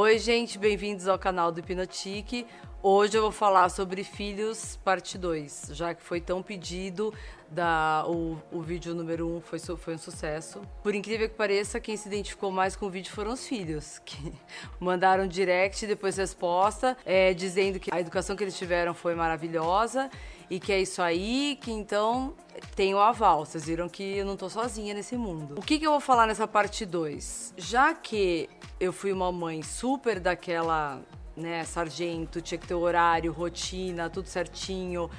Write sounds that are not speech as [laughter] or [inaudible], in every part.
Oi, gente, bem-vindos ao canal do Hipnotique. Hoje eu vou falar sobre filhos, parte 2, já que foi tão pedido, da, o, o vídeo número 1 um foi, foi um sucesso. Por incrível que pareça, quem se identificou mais com o vídeo foram os filhos, [laughs] que mandaram direct, depois resposta, é, dizendo que a educação que eles tiveram foi maravilhosa e que é isso aí, que então tem o aval. Vocês viram que eu não tô sozinha nesse mundo. O que, que eu vou falar nessa parte 2? Já que eu fui uma mãe super daquela, né, sargento, tinha que ter horário, rotina, tudo certinho,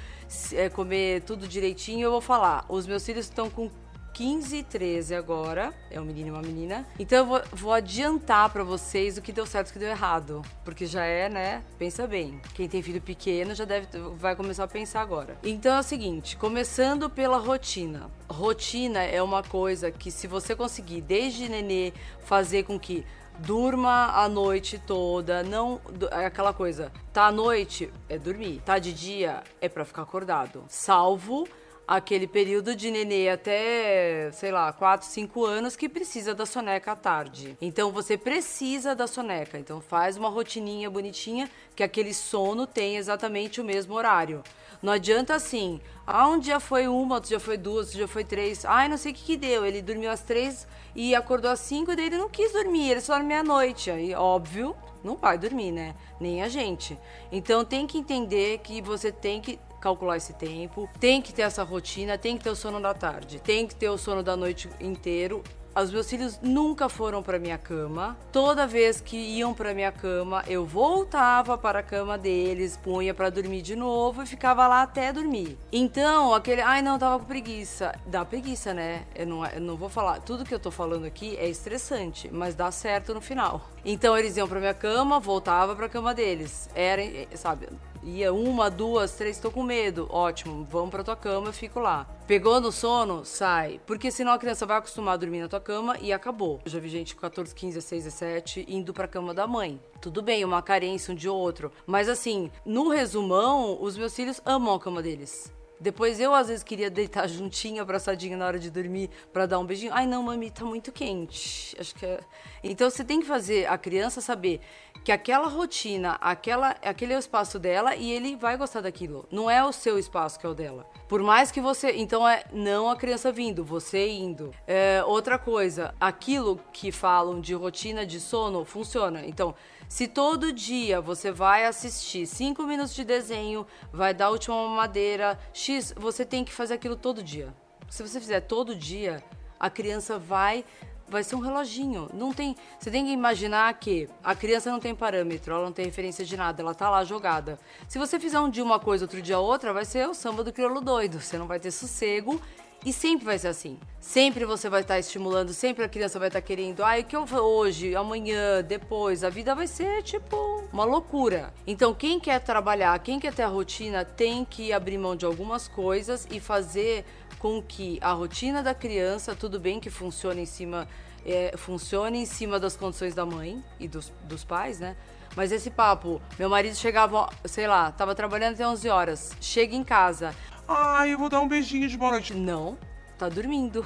é, comer tudo direitinho, eu vou falar. Os meus filhos estão com 15 e 13 agora. É um menino e uma menina. Então eu vou, vou adiantar para vocês o que deu certo e o que deu errado. Porque já é, né? Pensa bem. Quem tem filho pequeno já deve vai começar a pensar agora. Então é o seguinte, começando pela rotina. Rotina é uma coisa que se você conseguir desde nenê fazer com que durma a noite toda, não é aquela coisa, tá à noite é dormir, tá de dia é para ficar acordado. Salvo aquele período de nenê até, sei lá, 4, 5 anos que precisa da soneca à tarde. Então você precisa da soneca. Então faz uma rotininha bonitinha que aquele sono tem exatamente o mesmo horário. Não adianta assim, ah, um dia foi uma, outro dia foi duas, outro dia foi três. Ai, não sei o que que deu. Ele dormiu às três e acordou às cinco e daí ele não quis dormir, ele só dormiu meia-noite. Aí, óbvio, não vai dormir, né? Nem a gente. Então tem que entender que você tem que calcular esse tempo, tem que ter essa rotina, tem que ter o sono da tarde, tem que ter o sono da noite inteiro os meus filhos nunca foram para minha cama. Toda vez que iam para minha cama, eu voltava para a cama deles, punha para dormir de novo e ficava lá até dormir. Então, aquele, ai não, tava com preguiça. Dá preguiça, né? Eu não, eu não vou falar, tudo que eu tô falando aqui é estressante, mas dá certo no final. Então, eles iam para minha cama, voltava para a cama deles. Era, sabe, Ia uma, duas, três, tô com medo. Ótimo, vamos pra tua cama, eu fico lá. Pegou no sono, sai. Porque senão a criança vai acostumar a dormir na tua cama e acabou. Eu já vi gente com 14, 15, 16, 17 indo pra cama da mãe. Tudo bem, uma carência um de outro. Mas assim, no resumão, os meus filhos amam a cama deles. Depois eu às vezes queria deitar [laughs] juntinho, abraçadinho na hora de dormir para dar um beijinho. Ai não, mami, tá muito quente. Acho que é... Então você tem que fazer a criança saber que aquela rotina, aquela, aquele é o espaço dela e ele vai gostar daquilo. Não é o seu espaço que é o dela. Por mais que você, então é não a criança vindo, você indo. É, outra coisa, aquilo que falam de rotina de sono funciona. Então se todo dia você vai assistir cinco minutos de desenho, vai dar a última madeira, X, você tem que fazer aquilo todo dia. Se você fizer todo dia, a criança vai vai ser um reloginho. Não tem, você tem que imaginar que a criança não tem parâmetro, ela não tem referência de nada, ela tá lá jogada. Se você fizer um dia uma coisa, outro dia outra, vai ser o samba do crioulo doido. Você não vai ter sossego e sempre vai ser assim. Sempre você vai estar estimulando, sempre a criança vai estar querendo, ai, ah, o que eu vou hoje, amanhã, depois. A vida vai ser tipo uma loucura. Então, quem quer trabalhar, quem quer ter a rotina, tem que abrir mão de algumas coisas e fazer com que a rotina da criança, tudo bem que funcione em cima, é, funcione em cima das condições da mãe e dos, dos pais, né? Mas esse papo, meu marido chegava, sei lá, tava trabalhando até 11 horas, chega em casa, Ai, eu vou dar um beijinho de boa noite. Não, tá dormindo.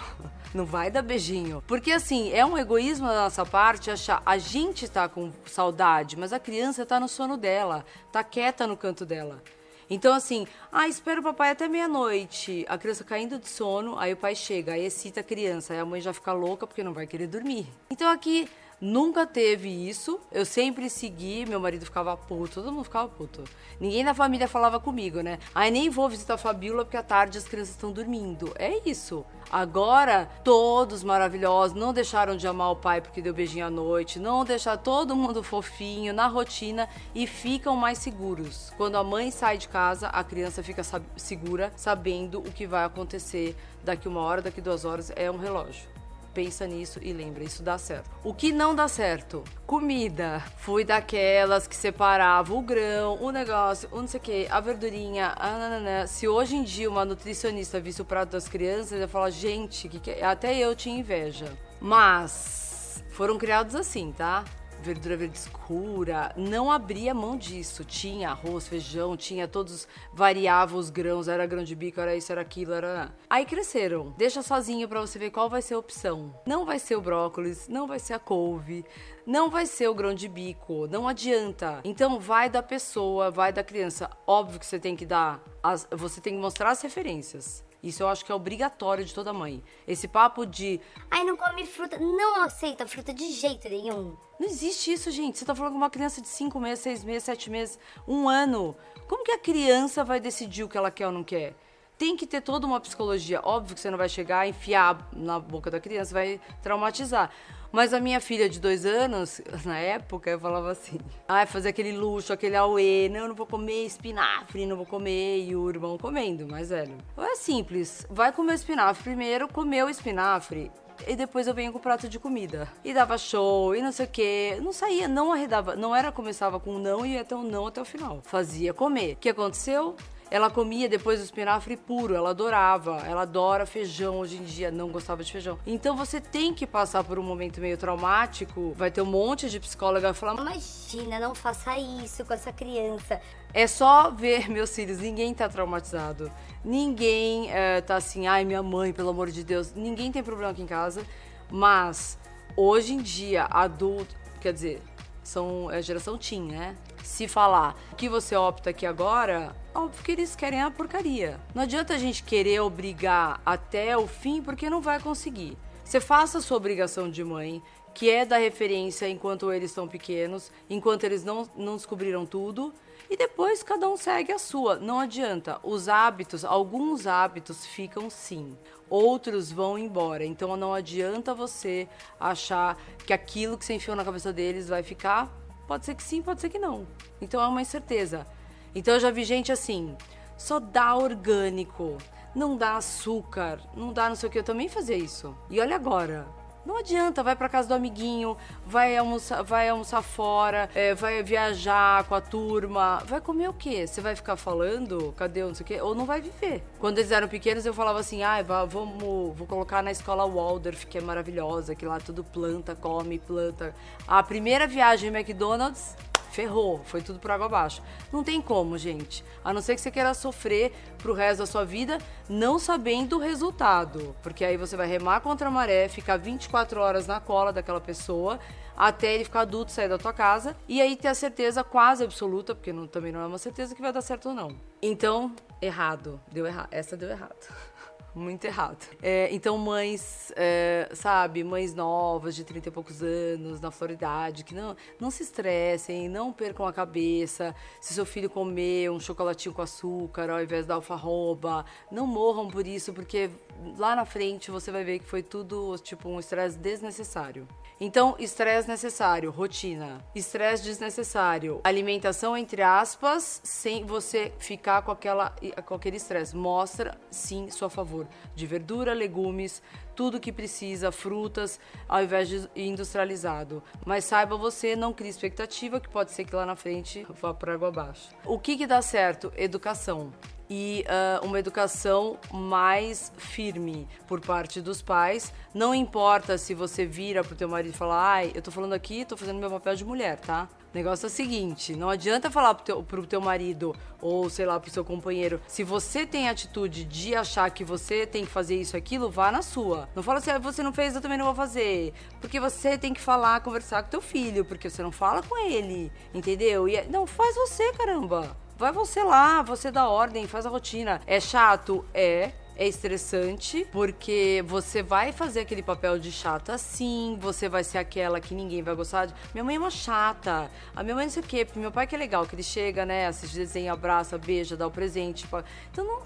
Não vai dar beijinho. Porque assim, é um egoísmo da nossa parte achar a gente tá com saudade, mas a criança tá no sono dela, tá quieta no canto dela. Então, assim, ah, espera o papai até meia-noite. A criança caindo de sono, aí o pai chega, aí excita a criança, aí a mãe já fica louca porque não vai querer dormir. Então, aqui, Nunca teve isso. Eu sempre segui, meu marido ficava puto, todo mundo ficava puto. Ninguém da família falava comigo, né? Aí nem vou visitar a Fabíola porque à tarde as crianças estão dormindo. É isso. Agora, todos maravilhosos, não deixaram de amar o pai porque deu beijinho à noite, não deixar todo mundo fofinho na rotina e ficam mais seguros. Quando a mãe sai de casa, a criança fica segura, sabendo o que vai acontecer daqui uma hora, daqui duas horas, é um relógio pensa nisso e lembra, isso dá certo. O que não dá certo? Comida. Fui daquelas que separava o grão, o negócio, o não sei o que, a verdurinha, a nananã. Se hoje em dia uma nutricionista visse o prato das crianças, ia falar, gente, que que é? até eu tinha inveja. Mas foram criados assim, tá? Verdura verde escura, não abria mão disso. Tinha arroz, feijão, tinha todos, variava os grãos, era grão de bico, era isso, era aquilo, era. Aí cresceram. Deixa sozinho para você ver qual vai ser a opção. Não vai ser o brócolis, não vai ser a couve, não vai ser o grão de bico, não adianta. Então vai da pessoa, vai da criança. Óbvio que você tem que dar, as, você tem que mostrar as referências. Isso eu acho que é obrigatório de toda mãe. Esse papo de. Ai, não come fruta. Não aceita fruta de jeito nenhum. Não existe isso, gente. Você tá falando com uma criança de 5 meses, 6 meses, 7 meses, um ano. Como que a criança vai decidir o que ela quer ou não quer? Tem que ter toda uma psicologia. Óbvio que você não vai chegar, enfiar na boca da criança, vai traumatizar. Mas a minha filha de dois anos, [laughs] na época, eu falava assim: ai, fazer aquele luxo, aquele auê, não, eu não vou comer espinafre, não vou comer, e o irmão comendo, mais velho. É simples, vai comer espinafre primeiro, comeu o espinafre, e depois eu venho com o prato de comida. E dava show, e não sei o quê. Não saía, não arredava. Não era começava com um não e ia até um não até o final. Fazia comer. O que aconteceu? Ela comia depois o espinafre puro, ela adorava. Ela adora feijão hoje em dia, não gostava de feijão. Então você tem que passar por um momento meio traumático. Vai ter um monte de psicóloga falando: Imagina, não faça isso com essa criança. É só ver [laughs] meus filhos, ninguém tá traumatizado. Ninguém é, tá assim, ai, minha mãe, pelo amor de Deus. Ninguém tem problema aqui em casa. Mas hoje em dia, adulto, quer dizer, são é geração teen, né? Se falar que você opta aqui agora, óbvio que eles querem a porcaria. Não adianta a gente querer obrigar até o fim, porque não vai conseguir. Você faça a sua obrigação de mãe, que é da referência enquanto eles estão pequenos, enquanto eles não, não descobriram tudo, e depois cada um segue a sua. Não adianta. Os hábitos, alguns hábitos ficam sim, outros vão embora. Então não adianta você achar que aquilo que você enfiou na cabeça deles vai ficar. Pode ser que sim, pode ser que não. Então é uma incerteza. Então eu já vi gente assim, só dá orgânico, não dá açúcar, não dá não sei o que. Eu também fazia isso. E olha agora. Não adianta, vai para casa do amiguinho, vai almoçar, vai almoçar fora, é, vai viajar com a turma. Vai comer o quê? Você vai ficar falando? Cadê não sei o quê? Ou não vai viver. Quando eles eram pequenos, eu falava assim: ah, vamos, vou colocar na escola Waldorf, que é maravilhosa, que lá tudo planta, come, planta. A primeira viagem em McDonald's, ferrou, foi tudo por água abaixo. Não tem como, gente. A não ser que você queira sofrer pro resto da sua vida não sabendo o resultado. Porque aí você vai remar contra a maré, ficar 24 horas na cola daquela pessoa até ele ficar adulto, sair da tua casa e aí ter a certeza quase absoluta, porque não, também não é uma certeza que vai dar certo ou não. Então, errado. Deu errado. Essa deu errado. [laughs] muito errado. É, então, mães, é, sabe, mães novas de 30 e poucos anos, na floridade, que não, não se estressem, não percam a cabeça. Se seu filho comer um chocolatinho com açúcar ao invés da alfarroba, não morram por isso, porque lá na frente você vai ver que foi tudo tipo um estresse desnecessário. Então, estresse necessário, rotina. Estresse desnecessário, alimentação entre aspas, sem você ficar com aquela com aquele estresse. Mostra sim sua favor de verdura, legumes, tudo que precisa, frutas, ao invés de industrializado. Mas saiba você, não crie expectativa, que pode ser que lá na frente vá para água abaixo. O que, que dá certo? Educação e uh, uma educação mais firme por parte dos pais. Não importa se você vira pro teu marido e fala, ai, eu tô falando aqui, tô fazendo meu papel de mulher, tá? O negócio é o seguinte, não adianta falar pro teu, pro teu marido ou, sei lá, pro seu companheiro, se você tem atitude de achar que você tem que fazer isso aquilo, vá na sua. Não fala assim, ah, você não fez, eu também não vou fazer. Porque você tem que falar, conversar com teu filho, porque você não fala com ele, entendeu? E, é, não, faz você, caramba. Vai você lá, você dá ordem, faz a rotina. É chato? É é estressante, porque você vai fazer aquele papel de chata assim, você vai ser aquela que ninguém vai gostar de. Minha mãe é uma chata. A minha mãe não sei o quê, meu pai que é legal, que ele chega, né, assiste desenho, abraça, beija, dá o presente. Então não.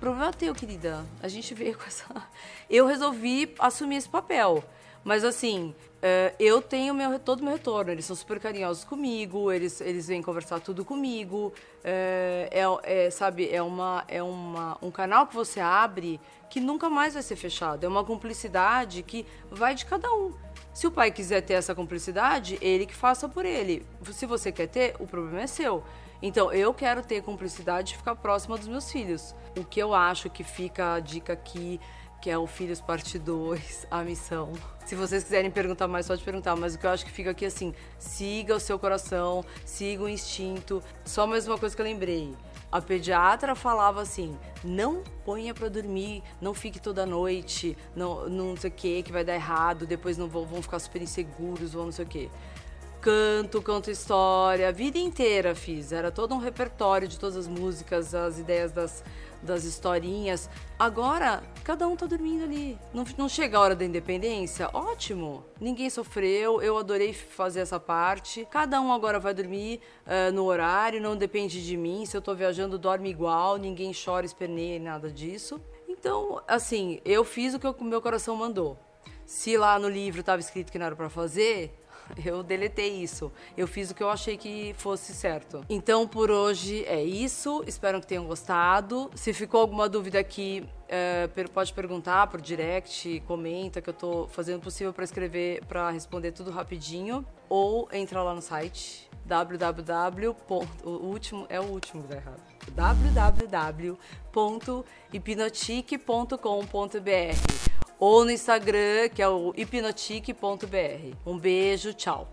Problema teu, querida. A gente veio com essa. Eu resolvi assumir esse papel. Mas assim, uh, eu tenho meu, todo o meu retorno. Eles são super carinhosos comigo, eles, eles vêm conversar tudo comigo. Uh, é, é, sabe, é, uma, é uma, um canal que você abre que nunca mais vai ser fechado. É uma cumplicidade que vai de cada um. Se o pai quiser ter essa cumplicidade, ele que faça por ele. Se você quer ter, o problema é seu. Então, eu quero ter cumplicidade e ficar próxima dos meus filhos. O que eu acho que fica a dica aqui que é o Filhos Parte 2, [laughs] a missão. Se vocês quiserem perguntar mais, pode perguntar, mas o que eu acho que fica aqui assim, siga o seu coração, siga o instinto. Só mais uma coisa que eu lembrei. A pediatra falava assim: não ponha para dormir, não fique toda noite, não, não sei o que, que vai dar errado, depois não vão, vão ficar super inseguros ou não sei o que. Canto, canto história, a vida inteira fiz. Era todo um repertório de todas as músicas, as ideias das, das historinhas. Agora, cada um tá dormindo ali. Não, não chega a hora da independência? Ótimo! Ninguém sofreu, eu adorei fazer essa parte. Cada um agora vai dormir uh, no horário, não depende de mim. Se eu tô viajando, dorme igual, ninguém chora, esperneia, nada disso. Então, assim, eu fiz o que o meu coração mandou. Se lá no livro estava escrito que não era para fazer, [laughs] eu deletei isso. Eu fiz o que eu achei que fosse certo. Então, por hoje é isso. Espero que tenham gostado. Se ficou alguma dúvida aqui, é, pode perguntar por direct, comenta que eu tô fazendo o possível para escrever, para responder tudo rapidinho. Ou entra lá no site www. O último é o último que dá errado. www.hipnotique.com.br ou no Instagram, que é o hipnotique.br. Um beijo, tchau.